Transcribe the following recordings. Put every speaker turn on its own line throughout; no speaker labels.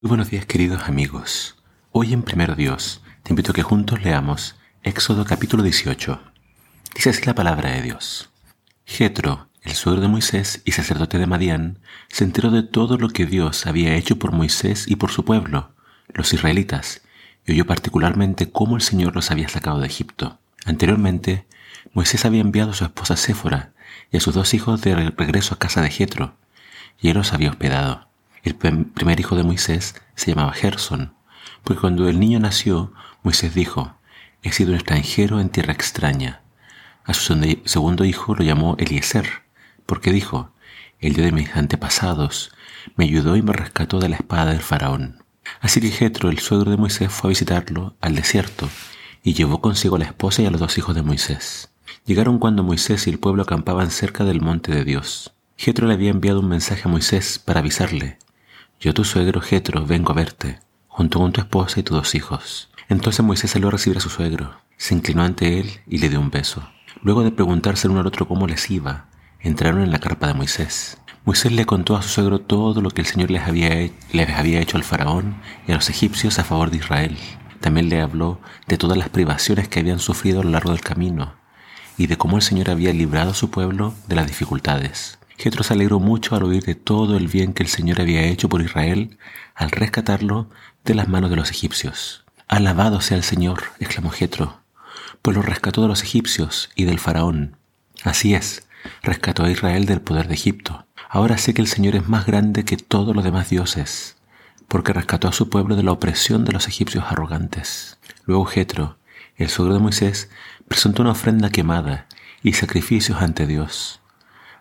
Muy buenos días queridos amigos. Hoy en Primero Dios te invito a que juntos leamos Éxodo capítulo 18. Dice así la palabra de Dios. Jetro, el suegro de Moisés y sacerdote de Madián, se enteró de todo lo que Dios había hecho por Moisés y por su pueblo, los israelitas, y oyó particularmente cómo el Señor los había sacado de Egipto. Anteriormente, Moisés había enviado a su esposa Séfora y a sus dos hijos de regreso a casa de Jetro, y él los había hospedado. El primer hijo de Moisés se llamaba Gerson, porque cuando el niño nació, Moisés dijo, he sido un extranjero en tierra extraña. A su segundo hijo lo llamó Eliezer, porque dijo, el Dios de mis antepasados me ayudó y me rescató de la espada del faraón. Así que Jetro, el suegro de Moisés, fue a visitarlo al desierto y llevó consigo a la esposa y a los dos hijos de Moisés. Llegaron cuando Moisés y el pueblo acampaban cerca del monte de Dios. Jetro le había enviado un mensaje a Moisés para avisarle, yo tu suegro Jetro vengo a verte, junto con tu esposa y tus dos hijos. Entonces Moisés salió a recibir a su suegro, se inclinó ante él y le dio un beso. Luego de preguntarse el uno al otro cómo les iba, entraron en la carpa de Moisés. Moisés le contó a su suegro todo lo que el Señor les había, les había hecho al faraón y a los egipcios a favor de Israel. También le habló de todas las privaciones que habían sufrido a lo largo del camino y de cómo el Señor había librado a su pueblo de las dificultades. Jetro se alegró mucho al oír de todo el bien que el Señor había hecho por Israel al rescatarlo de las manos de los egipcios. Alabado sea el Señor, exclamó Jetro, pues lo rescató de los egipcios y del faraón. Así es, rescató a Israel del poder de Egipto. Ahora sé que el Señor es más grande que todos los demás dioses, porque rescató a su pueblo de la opresión de los egipcios arrogantes. Luego Jetro, el suegro de Moisés, presentó una ofrenda quemada y sacrificios ante Dios.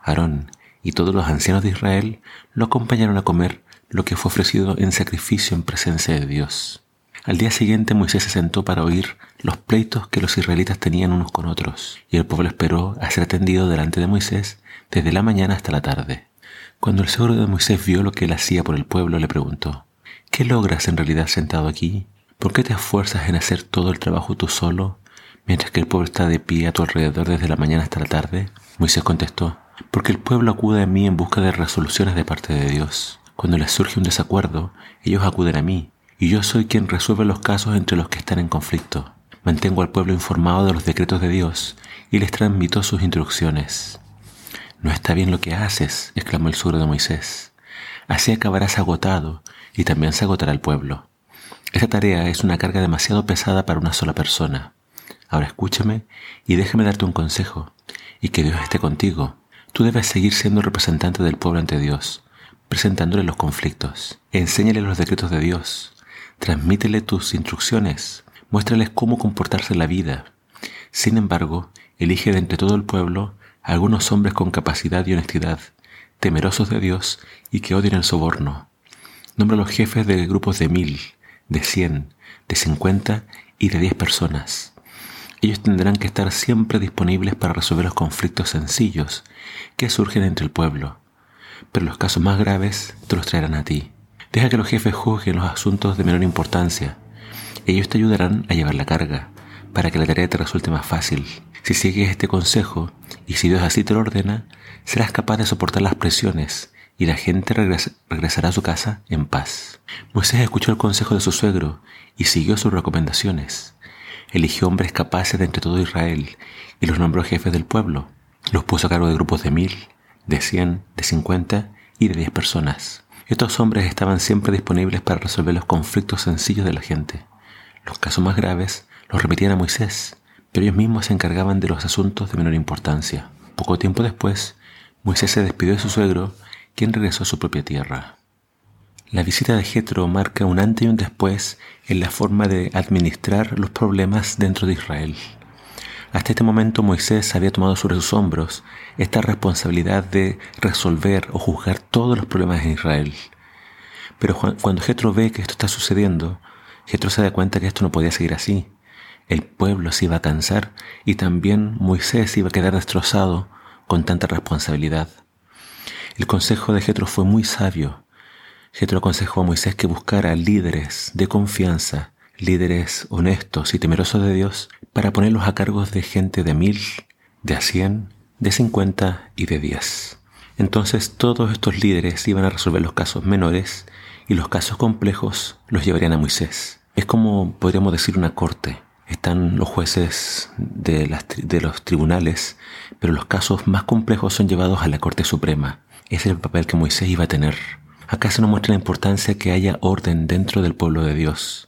Aarón, y todos los ancianos de Israel lo acompañaron a comer lo que fue ofrecido en sacrificio en presencia de Dios. Al día siguiente Moisés se sentó para oír los pleitos que los israelitas tenían unos con otros, y el pueblo esperó a ser atendido delante de Moisés desde la mañana hasta la tarde. Cuando el seguro de Moisés vio lo que él hacía por el pueblo, le preguntó, ¿Qué logras en realidad sentado aquí? ¿Por qué te esfuerzas en hacer todo el trabajo tú solo, mientras que el pueblo está de pie a tu alrededor desde la mañana hasta la tarde? Moisés contestó, porque el pueblo acude a mí en busca de resoluciones de parte de Dios. Cuando les surge un desacuerdo, ellos acuden a mí, y yo soy quien resuelve los casos entre los que están en conflicto. Mantengo al pueblo informado de los decretos de Dios y les transmito sus instrucciones. No está bien lo que haces, exclamó el suegro de Moisés. Así acabarás agotado y también se agotará el pueblo. Esta tarea es una carga demasiado pesada para una sola persona. Ahora escúchame y déjame darte un consejo, y que Dios esté contigo Tú debes seguir siendo representante del pueblo ante Dios, presentándole los conflictos. Enséñale los decretos de Dios. Transmítele tus instrucciones. Muéstrales cómo comportarse en la vida. Sin embargo, elige de entre todo el pueblo algunos hombres con capacidad y honestidad, temerosos de Dios y que odien el soborno. Nombra los jefes de grupos de mil, de cien, de cincuenta y de diez personas. Ellos tendrán que estar siempre disponibles para resolver los conflictos sencillos que surgen entre el pueblo, pero los casos más graves te los traerán a ti. Deja que los jefes juzguen los asuntos de menor importancia. Ellos te ayudarán a llevar la carga, para que la tarea te resulte más fácil. Si sigues este consejo, y si Dios así te lo ordena, serás capaz de soportar las presiones y la gente regresará a su casa en paz. Moisés escuchó el consejo de su suegro y siguió sus recomendaciones eligió hombres capaces de entre todo Israel y los nombró jefes del pueblo. Los puso a cargo de grupos de mil, de cien, de cincuenta y de diez personas. Estos hombres estaban siempre disponibles para resolver los conflictos sencillos de la gente. Los casos más graves los remitían a Moisés, pero ellos mismos se encargaban de los asuntos de menor importancia. Poco tiempo después, Moisés se despidió de su suegro, quien regresó a su propia tierra. La visita de Jetro marca un antes y un después en la forma de administrar los problemas dentro de Israel. Hasta este momento Moisés había tomado sobre sus hombros esta responsabilidad de resolver o juzgar todos los problemas en Israel. Pero cuando Jetro ve que esto está sucediendo, Jetro se da cuenta que esto no podía seguir así. El pueblo se iba a cansar y también Moisés iba a quedar destrozado con tanta responsabilidad. El consejo de Jetro fue muy sabio Jetro aconsejó a Moisés que buscara líderes de confianza, líderes honestos y temerosos de Dios, para ponerlos a cargo de gente de mil, de a cien, de cincuenta y de diez. Entonces todos estos líderes iban a resolver los casos menores y los casos complejos los llevarían a Moisés. Es como podríamos decir una corte. Están los jueces de, los tribunales, pero los casos más complejos son llevados a la Corte Suprema. Es el papel que Moisés iba a tener. Acá se nos muestra la importancia que haya orden dentro del pueblo de Dios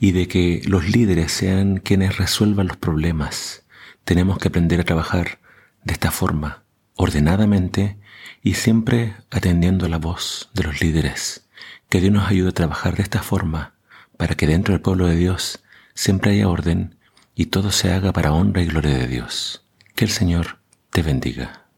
y de que los líderes sean quienes resuelvan los problemas. Tenemos que aprender a trabajar de esta forma, ordenadamente y siempre atendiendo a la voz de los líderes. Que Dios nos ayude a trabajar de esta forma para que dentro del pueblo de Dios siempre haya orden y todo se haga para honra y gloria de Dios. Que el Señor te bendiga.